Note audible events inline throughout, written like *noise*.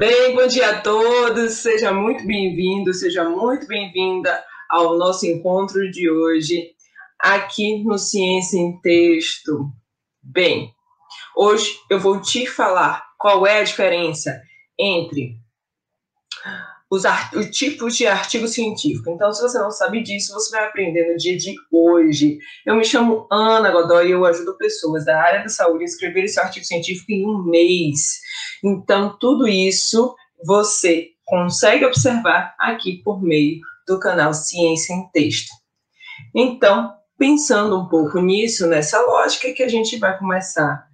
Bem, bom dia a todos, seja muito bem-vindo, seja muito bem-vinda ao nosso encontro de hoje aqui no Ciência em Texto. Bem, hoje eu vou te falar qual é a diferença entre os, os tipos de artigo científico. Então, se você não sabe disso, você vai aprender no dia de hoje. Eu me chamo Ana Godoy e eu ajudo pessoas da área da saúde a escrever esse artigo científico em um mês. Então, tudo isso você consegue observar aqui por meio do canal Ciência em Texto. Então, pensando um pouco nisso, nessa lógica, que a gente vai começar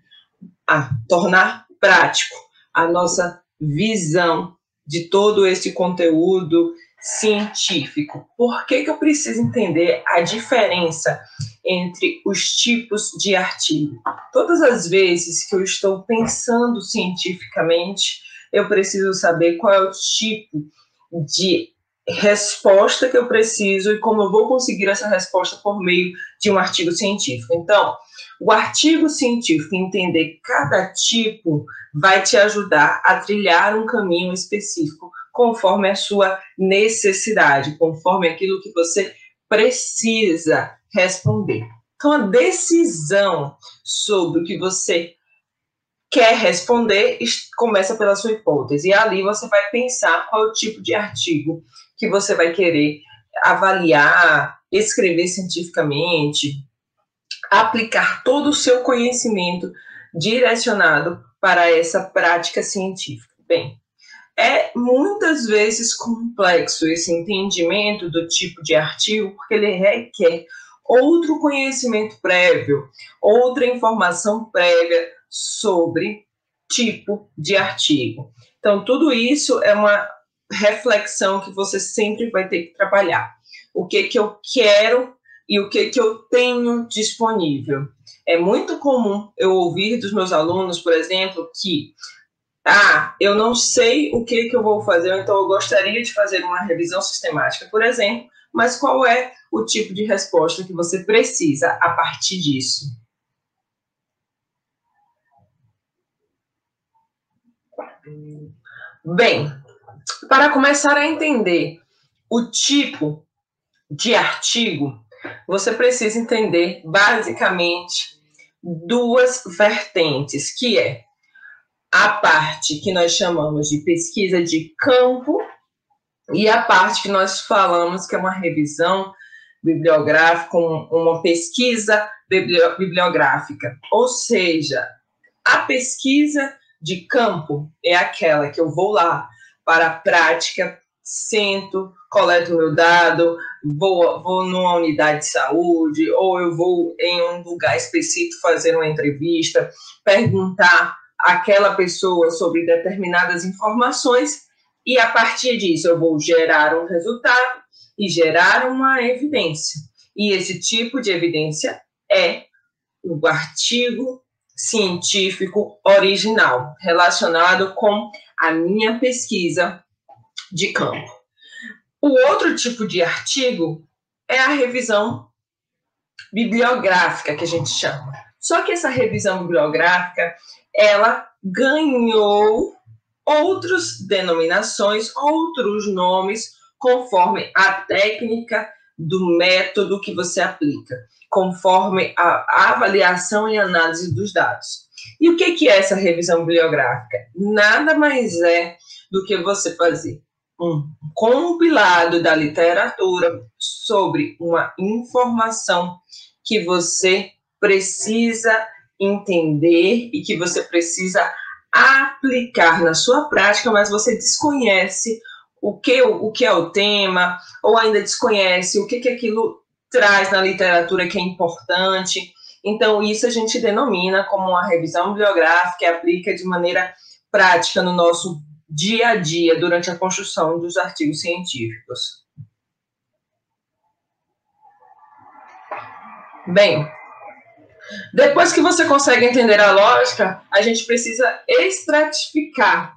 a tornar prático a nossa visão de todo esse conteúdo científico. Por que, que eu preciso entender a diferença entre os tipos de artigo? Todas as vezes que eu estou pensando cientificamente, eu preciso saber qual é o tipo de resposta que eu preciso e como eu vou conseguir essa resposta por meio de um artigo científico. Então, o artigo científico, entender cada tipo, vai te ajudar a trilhar um caminho específico conforme a sua necessidade, conforme aquilo que você precisa responder. Então, a decisão sobre o que você quer responder começa pela sua hipótese. E ali você vai pensar qual tipo de artigo que você vai querer avaliar, escrever cientificamente, aplicar todo o seu conhecimento direcionado para essa prática científica. Bem, é muitas vezes complexo esse entendimento do tipo de artigo, porque ele requer outro conhecimento prévio, outra informação prévia sobre tipo de artigo. Então, tudo isso é uma reflexão que você sempre vai ter que trabalhar. O que que eu quero e o que, que eu tenho disponível. É muito comum eu ouvir dos meus alunos, por exemplo, que ah, eu não sei o que, que eu vou fazer, então eu gostaria de fazer uma revisão sistemática, por exemplo, mas qual é o tipo de resposta que você precisa a partir disso? Bem, para começar a entender o tipo de artigo, você precisa entender basicamente duas vertentes, que é a parte que nós chamamos de pesquisa de campo e a parte que nós falamos que é uma revisão bibliográfica, uma pesquisa bibliográfica. Ou seja, a pesquisa de campo é aquela que eu vou lá para a prática, sento, coleto meu dado, vou, vou numa unidade de saúde, ou eu vou em um lugar específico fazer uma entrevista, perguntar àquela pessoa sobre determinadas informações, e a partir disso eu vou gerar um resultado e gerar uma evidência. E esse tipo de evidência é o artigo científico original, relacionado com a minha pesquisa de campo. O outro tipo de artigo é a revisão bibliográfica, que a gente chama. Só que essa revisão bibliográfica, ela ganhou outras denominações, outros nomes, conforme a técnica do método que você aplica, conforme a avaliação e análise dos dados. E o que é essa revisão bibliográfica? Nada mais é do que você fazer um compilado da literatura sobre uma informação que você precisa entender e que você precisa aplicar na sua prática, mas você desconhece o que, o que é o tema, ou ainda desconhece o que, que aquilo traz na literatura que é importante. Então, isso a gente denomina como uma revisão bibliográfica e aplica de maneira prática no nosso dia a dia durante a construção dos artigos científicos. Bem, depois que você consegue entender a lógica, a gente precisa estratificar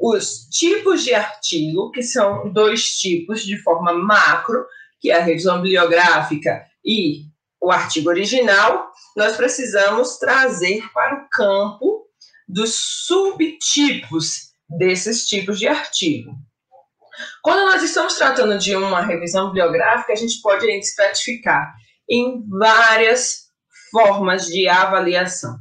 os tipos de artigo, que são dois tipos de forma macro, que é a revisão bibliográfica e o artigo original, nós precisamos trazer para o campo dos subtipos desses tipos de artigo. Quando nós estamos tratando de uma revisão bibliográfica, a gente pode estratificar em várias formas de avaliação.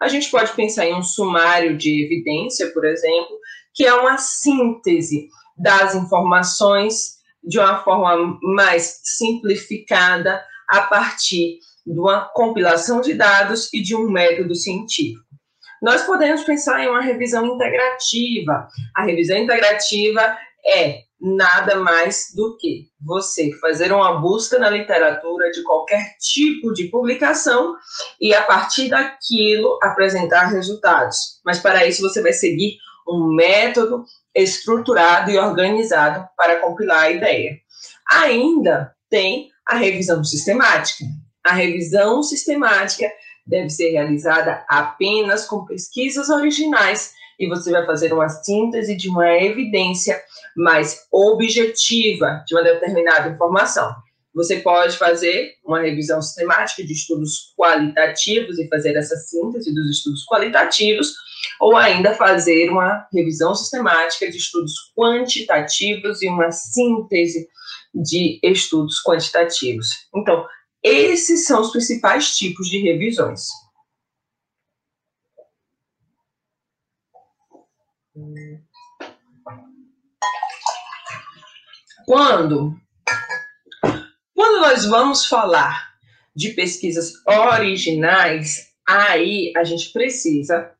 A gente pode pensar em um sumário de evidência, por exemplo, que é uma síntese das informações de uma forma mais simplificada a partir de uma compilação de dados e de um método científico. Nós podemos pensar em uma revisão integrativa. A revisão integrativa é nada mais do que você fazer uma busca na literatura de qualquer tipo de publicação e, a partir daquilo, apresentar resultados. Mas, para isso, você vai seguir um método estruturado e organizado para compilar a ideia. Ainda tem a revisão sistemática. A revisão sistemática deve ser realizada apenas com pesquisas originais e você vai fazer uma síntese de uma evidência mais objetiva de uma determinada informação. Você pode fazer uma revisão sistemática de estudos qualitativos e fazer essa síntese dos estudos qualitativos, ou ainda fazer uma revisão sistemática de estudos quantitativos e uma síntese de estudos quantitativos. Então, esses são os principais tipos de revisões. Quando, quando nós vamos falar de pesquisas originais, aí a gente precisa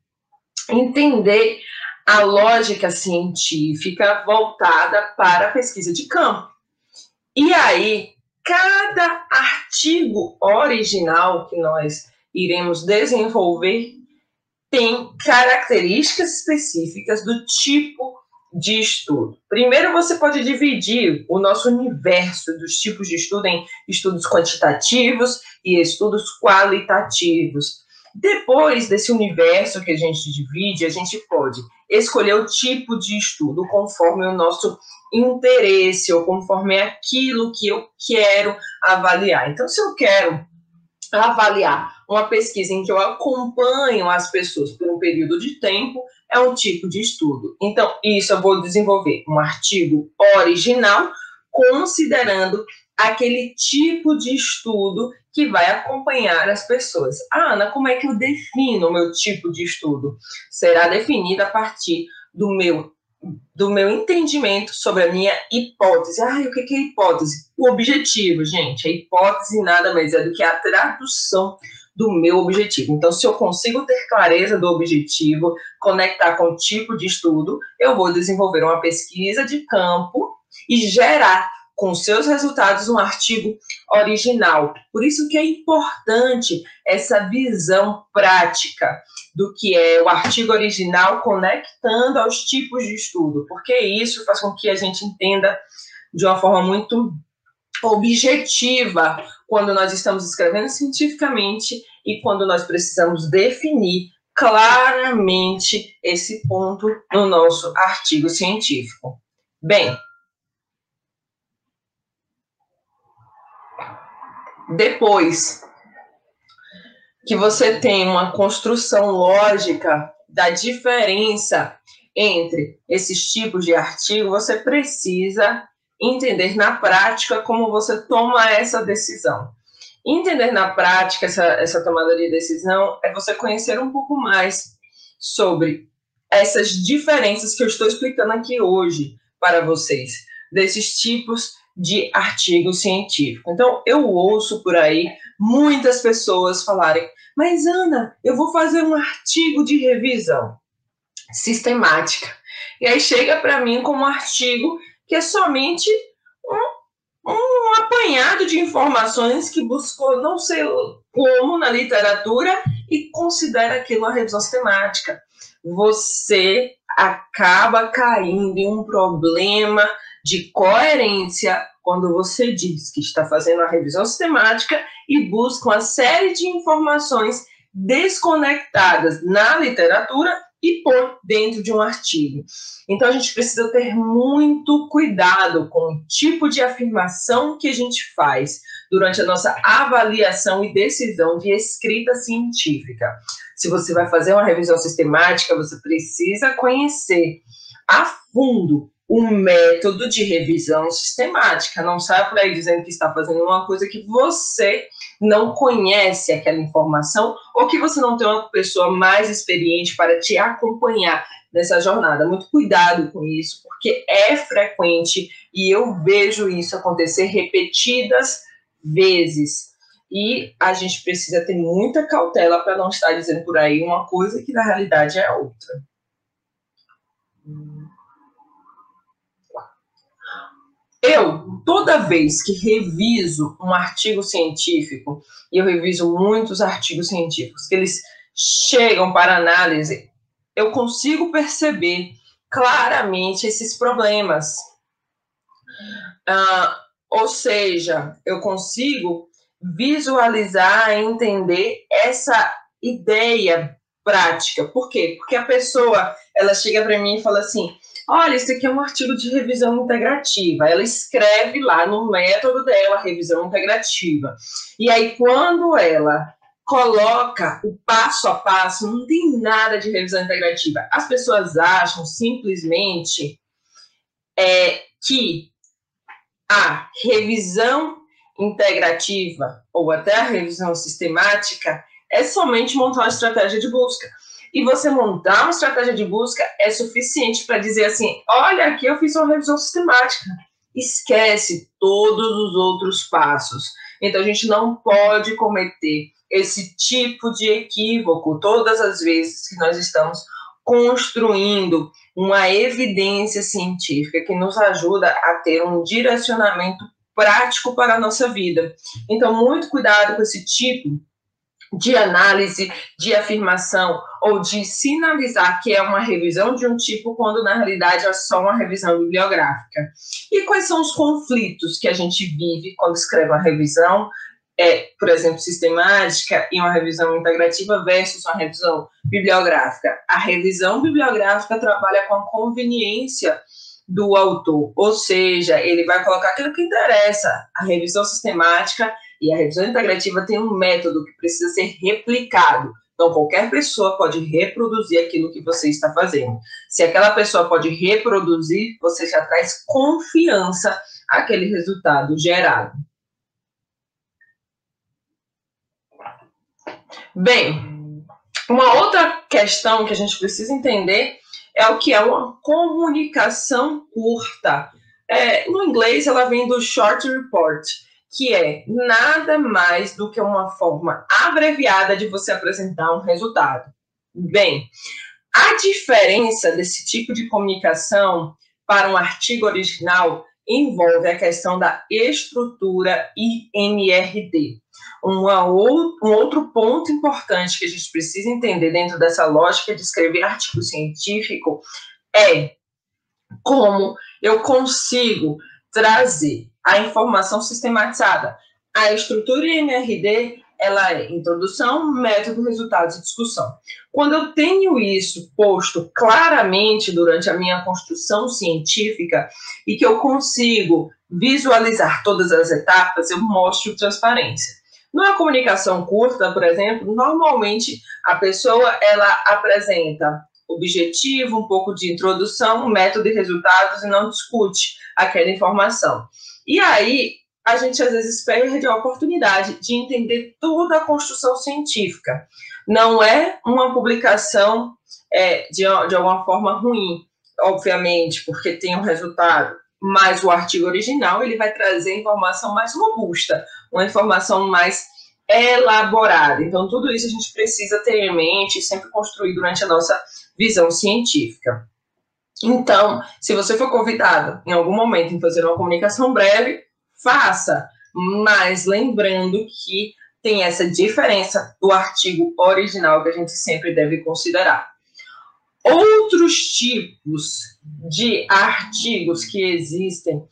entender a lógica científica voltada para a pesquisa de campo. E aí, cada artigo original que nós iremos desenvolver tem características específicas do tipo de estudo. Primeiro, você pode dividir o nosso universo dos tipos de estudo em estudos quantitativos e estudos qualitativos. Depois desse universo que a gente divide, a gente pode escolher o tipo de estudo conforme o nosso interesse ou conforme aquilo que eu quero avaliar. Então, se eu quero avaliar uma pesquisa em que eu acompanho as pessoas por um período de tempo, é um tipo de estudo. Então, isso eu vou desenvolver um artigo original, considerando aquele tipo de estudo que vai acompanhar as pessoas. Ah, Ana, como é que eu defino o meu tipo de estudo? Será definido a partir do meu do meu entendimento sobre a minha hipótese. Ah, o que é hipótese? O objetivo, gente. A hipótese nada mais é do que a tradução do meu objetivo. Então, se eu consigo ter clareza do objetivo, conectar com o tipo de estudo, eu vou desenvolver uma pesquisa de campo e gerar com seus resultados um artigo original. Por isso que é importante essa visão prática do que é o artigo original conectando aos tipos de estudo, porque isso faz com que a gente entenda de uma forma muito objetiva quando nós estamos escrevendo cientificamente e quando nós precisamos definir claramente esse ponto no nosso artigo científico. Bem, depois que você tem uma construção lógica da diferença entre esses tipos de artigo, você precisa entender na prática como você toma essa decisão. Entender na prática essa, essa tomada de decisão é você conhecer um pouco mais sobre essas diferenças que eu estou explicando aqui hoje para vocês, desses tipos de artigo científico. Então, eu ouço por aí muitas pessoas falarem: Mas, Ana, eu vou fazer um artigo de revisão sistemática. E aí chega para mim como um artigo que é somente um, um apanhado de informações que buscou não sei como na literatura e considera aquilo uma revisão sistemática. Você acaba caindo em um problema de coerência quando você diz que está fazendo a revisão sistemática e busca uma série de informações desconectadas na literatura e pôr dentro de um artigo. Então a gente precisa ter muito cuidado com o tipo de afirmação que a gente faz durante a nossa avaliação e decisão de escrita científica. Se você vai fazer uma revisão sistemática, você precisa conhecer a fundo o método de revisão sistemática. Não sai por aí dizendo que está fazendo uma coisa que você não conhece aquela informação ou que você não tem uma pessoa mais experiente para te acompanhar nessa jornada. Muito cuidado com isso, porque é frequente e eu vejo isso acontecer repetidas vezes. E a gente precisa ter muita cautela para não estar dizendo por aí uma coisa que na realidade é outra. Eu, toda vez que reviso um artigo científico, e eu reviso muitos artigos científicos, que eles chegam para análise, eu consigo perceber claramente esses problemas. Ah, ou seja, eu consigo visualizar entender essa ideia prática. Por quê? Porque a pessoa, ela chega para mim e fala assim: "Olha, isso aqui é um artigo de revisão integrativa". Ela escreve lá no método dela, revisão integrativa. E aí quando ela coloca o passo a passo, não tem nada de revisão integrativa. As pessoas acham simplesmente é, que a revisão integrativa ou até a revisão sistemática é somente montar uma estratégia de busca. E você montar uma estratégia de busca é suficiente para dizer assim: olha, aqui eu fiz uma revisão sistemática. Esquece todos os outros passos. Então a gente não pode cometer esse tipo de equívoco todas as vezes que nós estamos construindo uma evidência científica que nos ajuda a ter um direcionamento prático para a nossa vida. Então, muito cuidado com esse tipo de análise, de afirmação ou de sinalizar que é uma revisão de um tipo, quando na realidade é só uma revisão bibliográfica. E quais são os conflitos que a gente vive quando escreve uma revisão é, por exemplo, sistemática e uma revisão integrativa versus uma revisão bibliográfica. A revisão bibliográfica trabalha com a conveniência do autor, ou seja, ele vai colocar aquilo que interessa. A revisão sistemática e a revisão integrativa tem um método que precisa ser replicado. Então, qualquer pessoa pode reproduzir aquilo que você está fazendo. Se aquela pessoa pode reproduzir, você já traz confiança àquele resultado gerado. Bem, uma outra questão que a gente precisa entender é o que é uma comunicação curta. É, no inglês, ela vem do short report, que é nada mais do que uma forma abreviada de você apresentar um resultado. Bem, a diferença desse tipo de comunicação para um artigo original envolve a questão da estrutura INRD. Uma ou, um outro ponto importante que a gente precisa entender dentro dessa lógica de escrever artigo científico é como eu consigo trazer a informação sistematizada. A estrutura IMRD ela é introdução, método, resultados e discussão. Quando eu tenho isso posto claramente durante a minha construção científica e que eu consigo visualizar todas as etapas, eu mostro transparência. Numa comunicação curta, por exemplo, normalmente a pessoa ela apresenta objetivo, um pouco de introdução, método e resultados e não discute aquela informação. E aí a gente às vezes perde a oportunidade de entender toda a construção científica. Não é uma publicação é, de, de alguma forma ruim, obviamente, porque tem um resultado, mas o artigo original ele vai trazer informação mais robusta, uma informação mais elaborada. Então, tudo isso a gente precisa ter em mente e sempre construir durante a nossa visão científica. Então, se você for convidado em algum momento em fazer uma comunicação breve, faça, mas lembrando que tem essa diferença do artigo original que a gente sempre deve considerar. Outros tipos de artigos que existem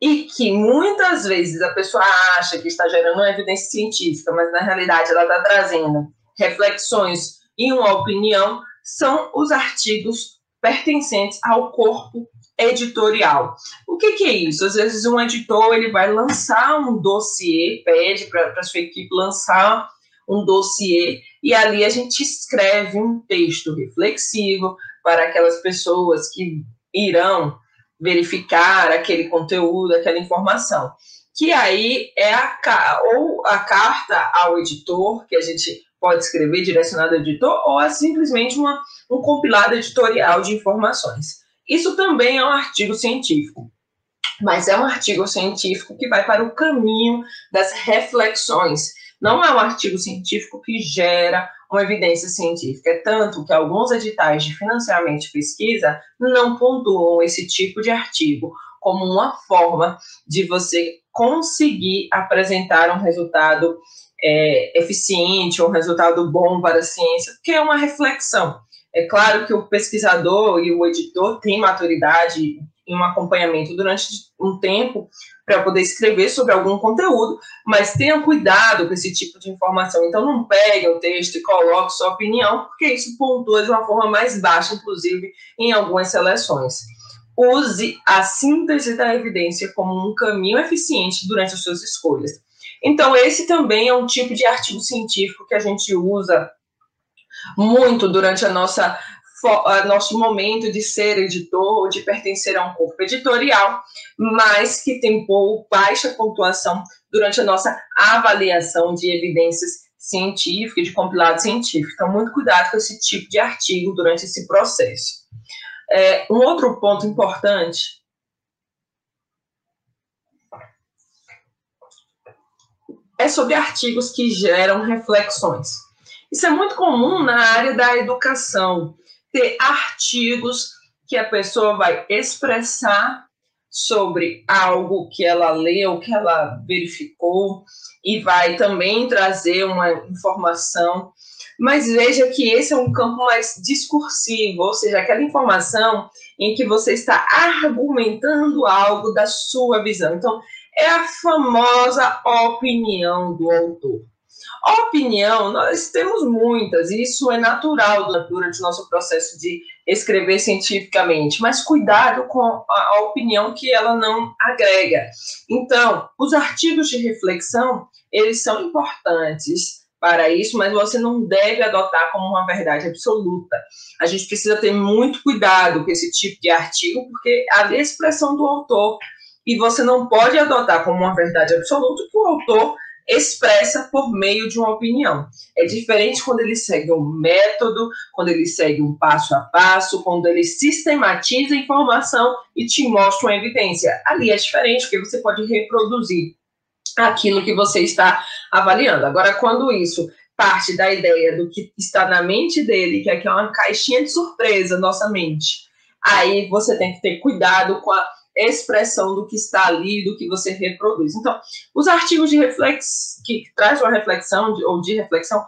e que muitas vezes a pessoa acha que está gerando uma evidência científica, mas na realidade ela está trazendo reflexões e uma opinião, são os artigos pertencentes ao corpo editorial. O que, que, é isso? Às vezes um editor ele vai lançar um dossiê, pede para a sua equipe lançar um dossiê e ali a gente escreve um texto reflexivo para aquelas pessoas que irão verificar aquele conteúdo, aquela informação. Que aí é a, ou a carta ao editor, que a gente pode escrever direcionado ao editor, ou é simplesmente uma, um compilado editorial de informações. Isso também é um artigo científico, mas é um artigo científico que vai para o caminho das reflexões. Não é um artigo científico que gera uma evidência científica. É tanto que alguns editais de financiamento de pesquisa não pontuam esse tipo de artigo como uma forma de você conseguir apresentar um resultado é, eficiente, um resultado bom para a ciência, que é uma reflexão. É claro que o pesquisador e o editor têm maturidade em um acompanhamento durante um tempo para poder escrever sobre algum conteúdo, mas tenha cuidado com esse tipo de informação. Então, não pegue o texto e coloque sua opinião, porque isso pontua de uma forma mais baixa, inclusive em algumas seleções. Use a síntese da evidência como um caminho eficiente durante as suas escolhas. Então, esse também é um tipo de artigo científico que a gente usa muito durante a nossa nosso momento de ser editor, de pertencer a um corpo editorial, mas que tem baixa pontuação durante a nossa avaliação de evidências científicas, de compilado científico. Então, muito cuidado com esse tipo de artigo durante esse processo. É, um outro ponto importante é sobre artigos que geram reflexões. Isso é muito comum na área da educação, ter artigos que a pessoa vai expressar sobre algo que ela leu, que ela verificou, e vai também trazer uma informação. Mas veja que esse é um campo mais discursivo, ou seja, aquela informação em que você está argumentando algo da sua visão. Então, é a famosa opinião do autor. Opinião, nós temos muitas, e isso é natural durante o nosso processo de escrever cientificamente, mas cuidado com a, opinião que ela não agrega. Então, os artigos de reflexão, eles são importantes para isso, mas você não deve adotar como uma verdade absoluta. A gente precisa ter muito cuidado com esse tipo de artigo, porque a expressão do autor, e você não pode adotar como uma verdade absoluta que o autor expressa por meio de uma opinião. É diferente quando ele segue um método, quando ele segue um passo a passo, quando ele sistematiza a informação e te mostra uma evidência. Ali é diferente, porque você pode reproduzir aquilo que você está avaliando. Agora, quando isso parte da ideia do que está na mente dele, que aqui é uma caixinha de surpresa, nossa mente, aí você tem que ter cuidado com a expressão do que está ali, do que você reproduz. Então, os artigos de reflex que traz uma reflexão de, ou de reflexão,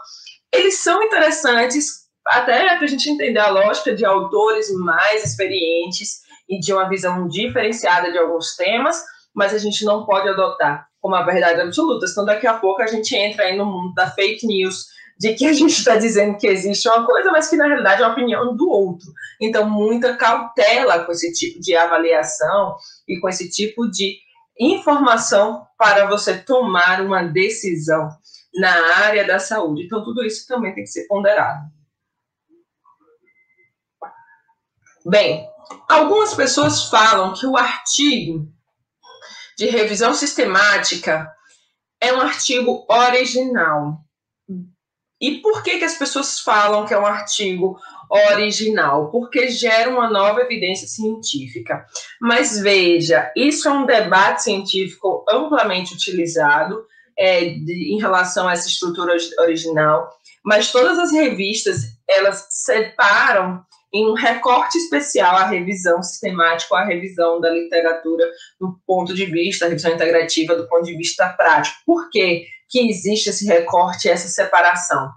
eles são interessantes até para a gente entender a lógica de autores mais experientes e de uma visão diferenciada de alguns temas, mas a gente não pode adotar como a verdade absoluta, senão daqui a pouco a gente entra aí no mundo da fake news, de que a gente está dizendo que existe uma coisa, mas que na realidade é a opinião do outro. Então, muita cautela com esse tipo de avaliação e com esse tipo de informação para você tomar uma decisão na área da saúde. Então, tudo isso também tem que ser ponderado. Bem, algumas pessoas falam que o artigo de revisão sistemática é um artigo original. E por que, que as pessoas falam que é um artigo original? Porque gera uma nova evidência científica. Mas veja, isso é um debate científico amplamente utilizado é, de, em relação a essa estrutura original, mas todas as revistas elas separam em um recorte especial a revisão sistemática, a revisão da literatura do ponto de vista, a revisão integrativa do ponto de vista prático. Por que, que existe esse recorte, essa separação?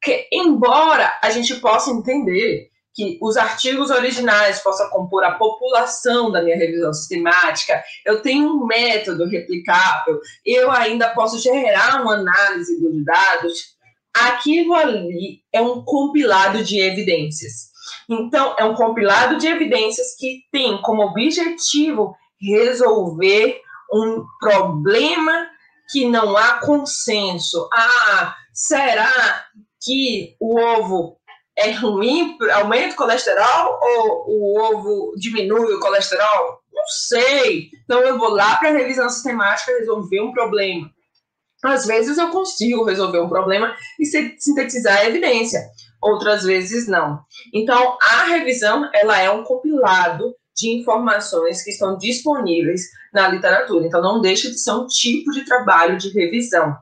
Porque, embora a gente possa entender que os artigos originais possam compor a população da minha revisão sistemática, eu tenho um método replicável, eu ainda posso gerar uma análise dos dados, aquilo ali é um compilado de evidências. Então, é um compilado de evidências que tem como objetivo resolver um problema que não há consenso. Ah, será que o ovo é ruim, aumenta o colesterol ou o ovo diminui o colesterol? Não sei. Então eu vou lá para a revisão sistemática resolver um problema. Às vezes eu consigo resolver um problema e sintetizar a evidência, outras vezes não. Então a revisão ela é um compilado de informações que estão disponíveis na literatura. Então, não deixa de ser um tipo de trabalho de revisão.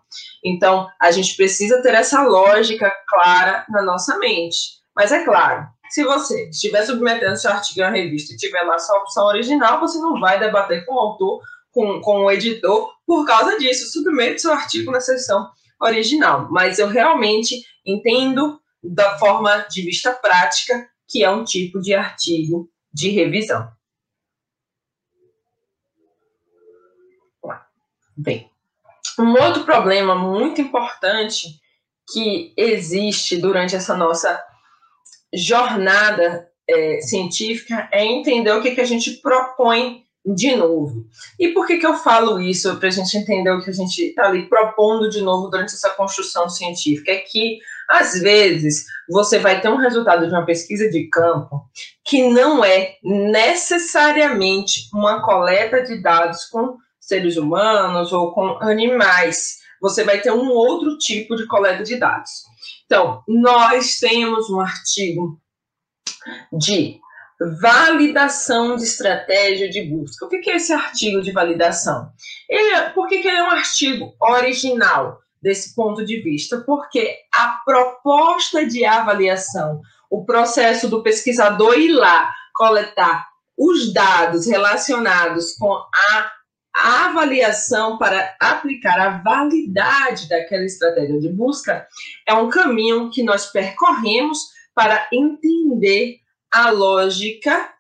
Então, a gente precisa ter essa lógica clara na nossa mente. Mas é claro, se você estiver submetendo seu artigo à revista e tiver lá sua opção original, você não vai debater com o autor, com, com o editor, por causa disso. Submete seu artigo na seção original. Mas eu realmente entendo da forma de vista prática que é um tipo de artigo de revisão. Bem, um outro problema muito importante que existe durante essa nossa jornada é, científica é entender o que, que a gente propõe de novo. E por que, que eu falo isso? Para a gente entender o que a gente está ali propondo de novo durante essa construção científica. É que, às vezes, você vai ter um resultado de uma pesquisa de campo que não é necessariamente uma coleta de dados com seres humanos ou com animais. Você vai ter um outro tipo de coleta de dados. Então, nós temos um artigo de validação de estratégia de busca. O que é esse artigo de validação? Ele, é, por que, ele é um artigo original desse ponto de vista? Porque a proposta de avaliação, o processo do pesquisador ir lá coletar os dados relacionados com a a avaliação para aplicar a validade daquela estratégia de busca é um caminho que nós percorremos para entender a lógica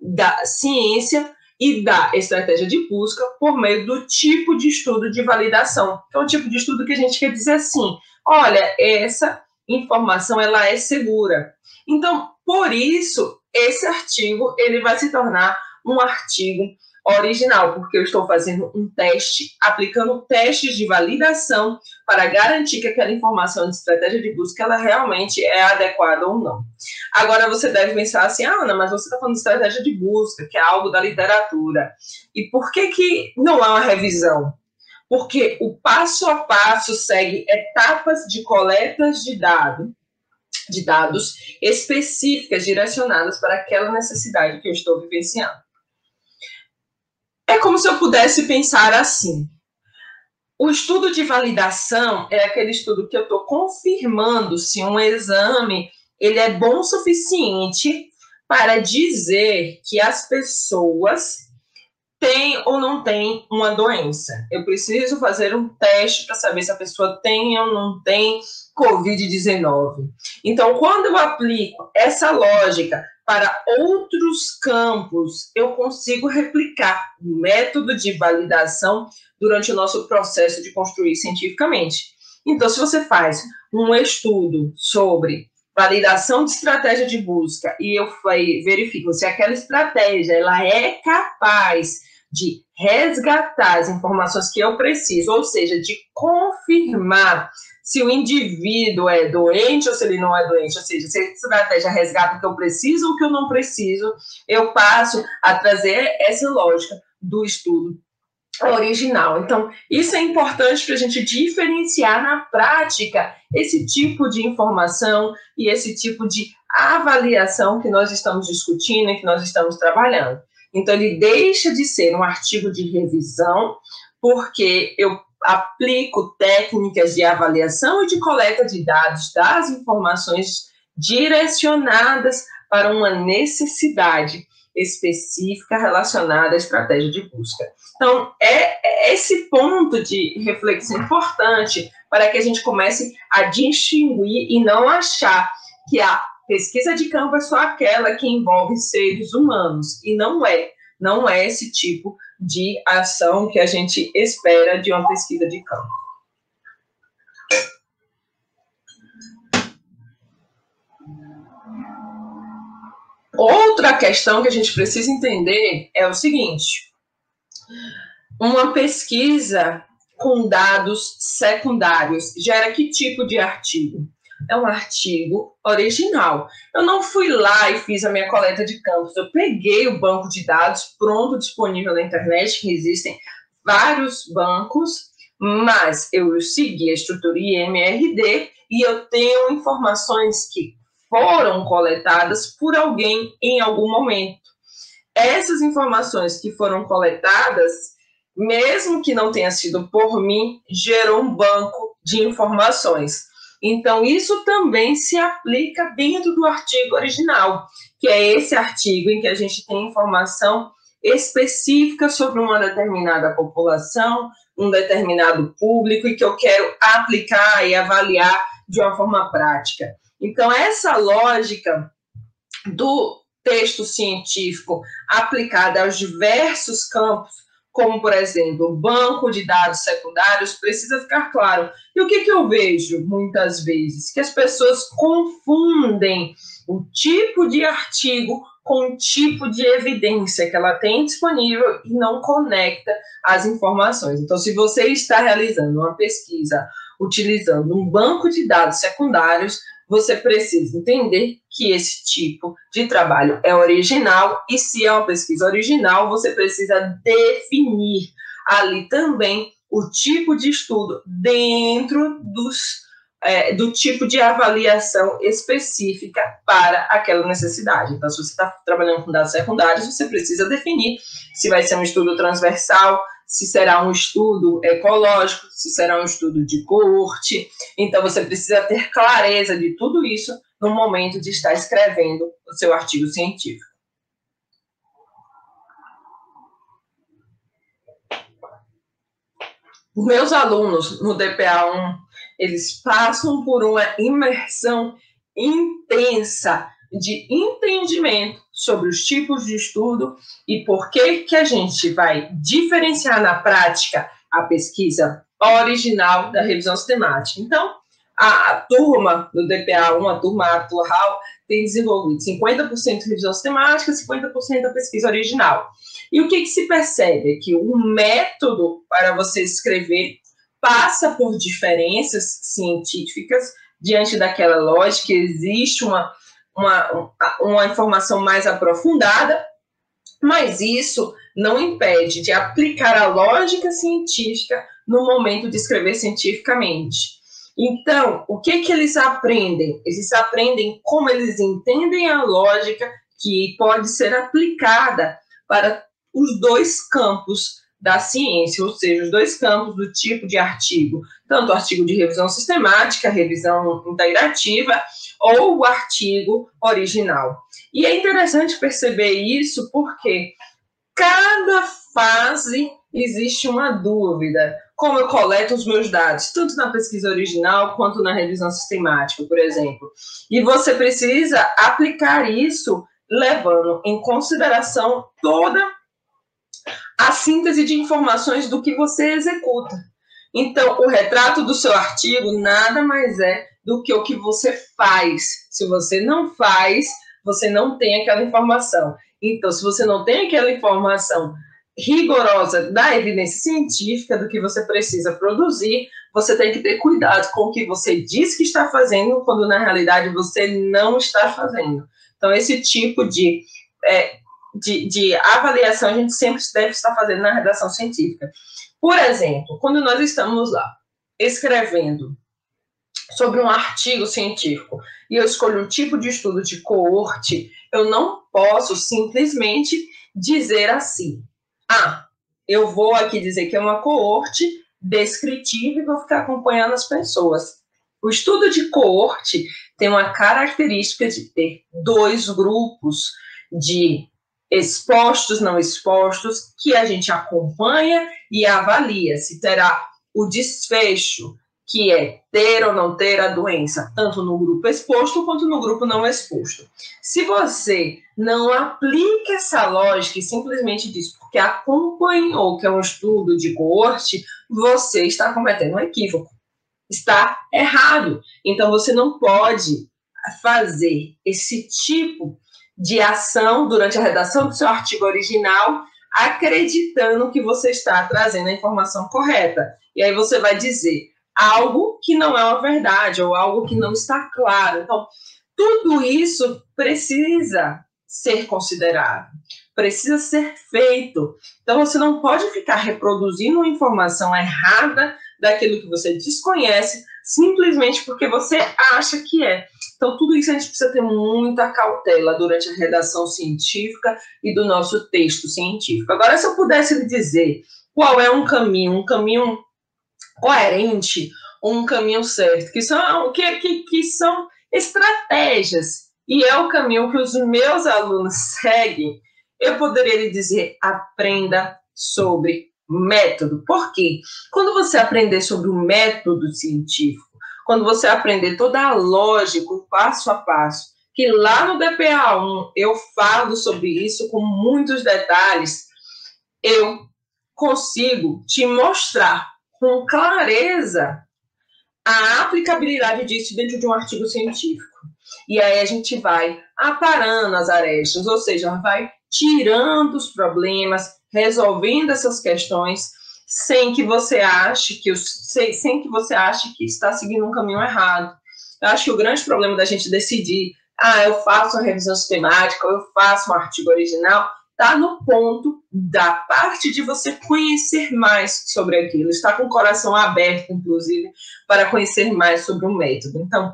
da ciência e da estratégia de busca por meio do tipo de estudo de validação. Então, o tipo de estudo que a gente quer dizer assim, olha, essa informação ela é segura. Então, por isso, esse artigo ele vai se tornar um artigo original, porque eu estou fazendo um teste, aplicando testes de validação para garantir que aquela informação de estratégia de busca ela realmente é adequada ou não. Agora você deve pensar assim, ah, Ana, mas você está falando de estratégia de busca, que é algo da literatura. E por que, que não é uma revisão? Porque o passo a passo segue etapas de coletas de dados de dados específicas direcionadas para aquela necessidade que eu estou vivenciando. É como se eu pudesse pensar assim. O estudo de validação é aquele estudo que eu estou confirmando se um exame ele é bom o suficiente para dizer que as pessoas têm ou não têm uma doença. Eu preciso fazer um teste para saber se a pessoa tem ou não tem Covid-19. Então, quando eu aplico essa lógica para outros campos, eu consigo replicar o método de validação durante o nosso processo de construir cientificamente. Então, se você faz um estudo sobre validação de estratégia de busca e eu verifico se aquela estratégia ela é capaz de resgatar as informações que eu preciso, ou seja, de confirmar se o indivíduo é doente ou se ele não é doente, ou seja, se a estratégia resgata o que eu preciso ou o que eu não preciso, eu passo a trazer essa lógica do estudo original. Então, isso é importante para a gente diferenciar na prática esse tipo de informação e esse tipo de avaliação que nós estamos discutindo e que nós estamos trabalhando. Então, ele deixa de ser um artigo de revisão, porque eu aplico técnicas de avaliação e de coleta de dados das informações direcionadas para uma necessidade específica relacionada à estratégia de busca. Então, é, é esse ponto de reflexão importante para que a gente comece a distinguir e não achar que a pesquisa de campo é só aquela que envolve seres humanos, e não é. Não é esse tipo de ação que a gente espera de uma pesquisa de campo. Outra questão que a gente precisa entender é o seguinte: uma pesquisa com dados secundários gera que tipo de artigo? É um artigo original. Eu não fui lá e fiz a minha coleta de campos, eu peguei o banco de dados pronto, disponível na internet, que existem vários bancos, mas eu segui a estrutura IMRD e eu tenho informações que foram coletadas por alguém em algum momento. Essas informações que foram coletadas, mesmo que não tenha sido por mim, gerou um banco de informações. Então, isso também se aplica dentro do artigo original, que é esse artigo em que a gente tem informação específica sobre uma determinada população, um determinado público e que eu quero aplicar e avaliar de uma forma prática. Então, essa lógica do texto científico aplicada aos diversos campos, como, por exemplo, banco de dados secundários, precisa ficar claro. E o que, que eu vejo muitas vezes? Que as pessoas confundem o tipo de artigo com o tipo de evidência que ela tem disponível e não conecta as informações. Então, se você está realizando uma pesquisa utilizando um banco de dados secundários, você precisa entender que esse tipo de trabalho é original e se é uma pesquisa original, você precisa definir ali também o tipo de estudo dentro dos é, do tipo de avaliação específica para aquela necessidade. Então, se você está trabalhando com dados secundários, você precisa definir se vai ser um estudo transversal, se será um estudo ecológico, se será um estudo de coorte. Então, você precisa ter clareza de tudo isso no momento de estar escrevendo o seu artigo científico. Meus alunos no DPA 1 eles passam por uma imersão intensa de entendimento sobre os tipos de estudo e por que que a gente vai diferenciar na prática a pesquisa original da revisão sistemática. Então, a, a turma do DPA1, a turma atual, tem desenvolvido 50% de revisão sistemática, 50% da pesquisa original. E o que, que se percebe? É que o método para você escrever passa por diferenças científicas diante daquela lógica, existe uma, uma, uma informação mais aprofundada, mas isso não impede de aplicar a lógica científica no momento de escrever cientificamente. Então, o que, que eles aprendem? Eles aprendem como eles entendem a lógica que pode ser aplicada para os dois campos da ciência, ou seja, os dois campos do tipo de artigo, tanto o artigo de revisão sistemática, revisão integrativa, ou o artigo original. E é interessante perceber isso porque cada fase existe uma dúvida. Como eu coleto os meus dados, tanto na pesquisa original quanto na revisão sistemática, por exemplo. E você precisa aplicar isso levando em consideração toda a síntese de informações do que você executa. Então, o retrato do seu artigo nada mais é do que o que você faz. Se você não faz, você não tem aquela informação. Então, se você não tem aquela informação rigorosa da evidência científica do que você precisa produzir, você tem que ter cuidado com o que você diz que está fazendo, quando na realidade você não está fazendo. Então, esse tipo de é, de, de avaliação a gente sempre deve estar fazendo na redação científica. Por exemplo, quando nós estamos lá escrevendo sobre um artigo científico e eu escolho um tipo de estudo de coorte, eu não posso simplesmente dizer assim: ah, eu vou aqui dizer que é uma coorte descritiva e vou ficar acompanhando as pessoas. O estudo de coorte tem uma característica de ter dois grupos de expostos, não expostos, que a gente acompanha e avalia se terá o desfecho, que é ter ou não ter a doença, tanto no grupo exposto quanto no grupo não exposto. Se você não aplica essa lógica e simplesmente diz porque acompanhou que é um estudo de coorte, você está cometendo um equívoco. Está errado. Então você não pode fazer esse tipo de ação durante a redação do seu artigo original, acreditando que você está trazendo a informação correta. E aí você vai dizer, algo que não é uma verdade ou algo que não está claro. Então, tudo isso precisa ser considerado, precisa ser feito. Então, você não pode ficar reproduzindo uma informação errada daquilo que você desconhece simplesmente porque você acha que é. Então, tudo isso a gente precisa ter muita cautela durante a redação científica e do nosso texto científico. Agora, se eu pudesse lhe dizer qual é um caminho, um caminho coerente, um caminho certo, que são, que, que, que são estratégias, e é o caminho que os meus alunos *laughs* seguem, eu poderia lhe dizer: aprenda sobre método. Por quê? Quando você aprender sobre o método científico, quando você aprender toda a lógica, o passo a passo, que lá no DPA1 eu falo sobre isso com muitos detalhes, eu consigo te mostrar com clareza a aplicabilidade disso dentro de um artigo científico. E aí a gente vai aparando as arestas, ou seja, vai tirando os problemas, resolvendo essas questões sem que você ache que sem, que você ache que está seguindo um caminho errado. Eu acho que o grande problema da gente decidir, ah, eu faço uma revisão sistemática, ou eu faço um artigo original, está no ponto da parte de você conhecer mais sobre aquilo, está com o coração aberto, inclusive, para conhecer mais sobre o método. Então,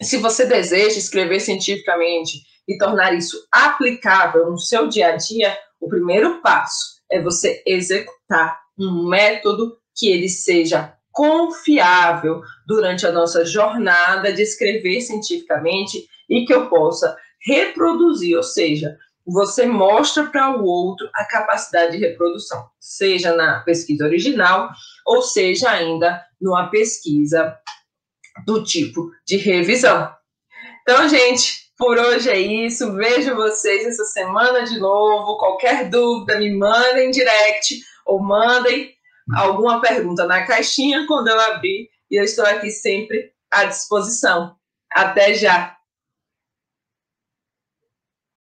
se você deseja escrever cientificamente e tornar isso aplicável no seu dia a dia, o primeiro passo é você executar um método que ele seja confiável durante a nossa jornada de escrever cientificamente e que eu possa reproduzir, ou seja, você mostra para o outro a capacidade de reprodução, seja na pesquisa original ou seja ainda numa pesquisa do tipo de revisão. Então, gente, por hoje é isso. Vejo vocês essa semana de novo. Qualquer dúvida, me mandem direct ou mandem alguma pergunta na caixinha quando eu abrir. E eu estou aqui sempre à disposição. Até já!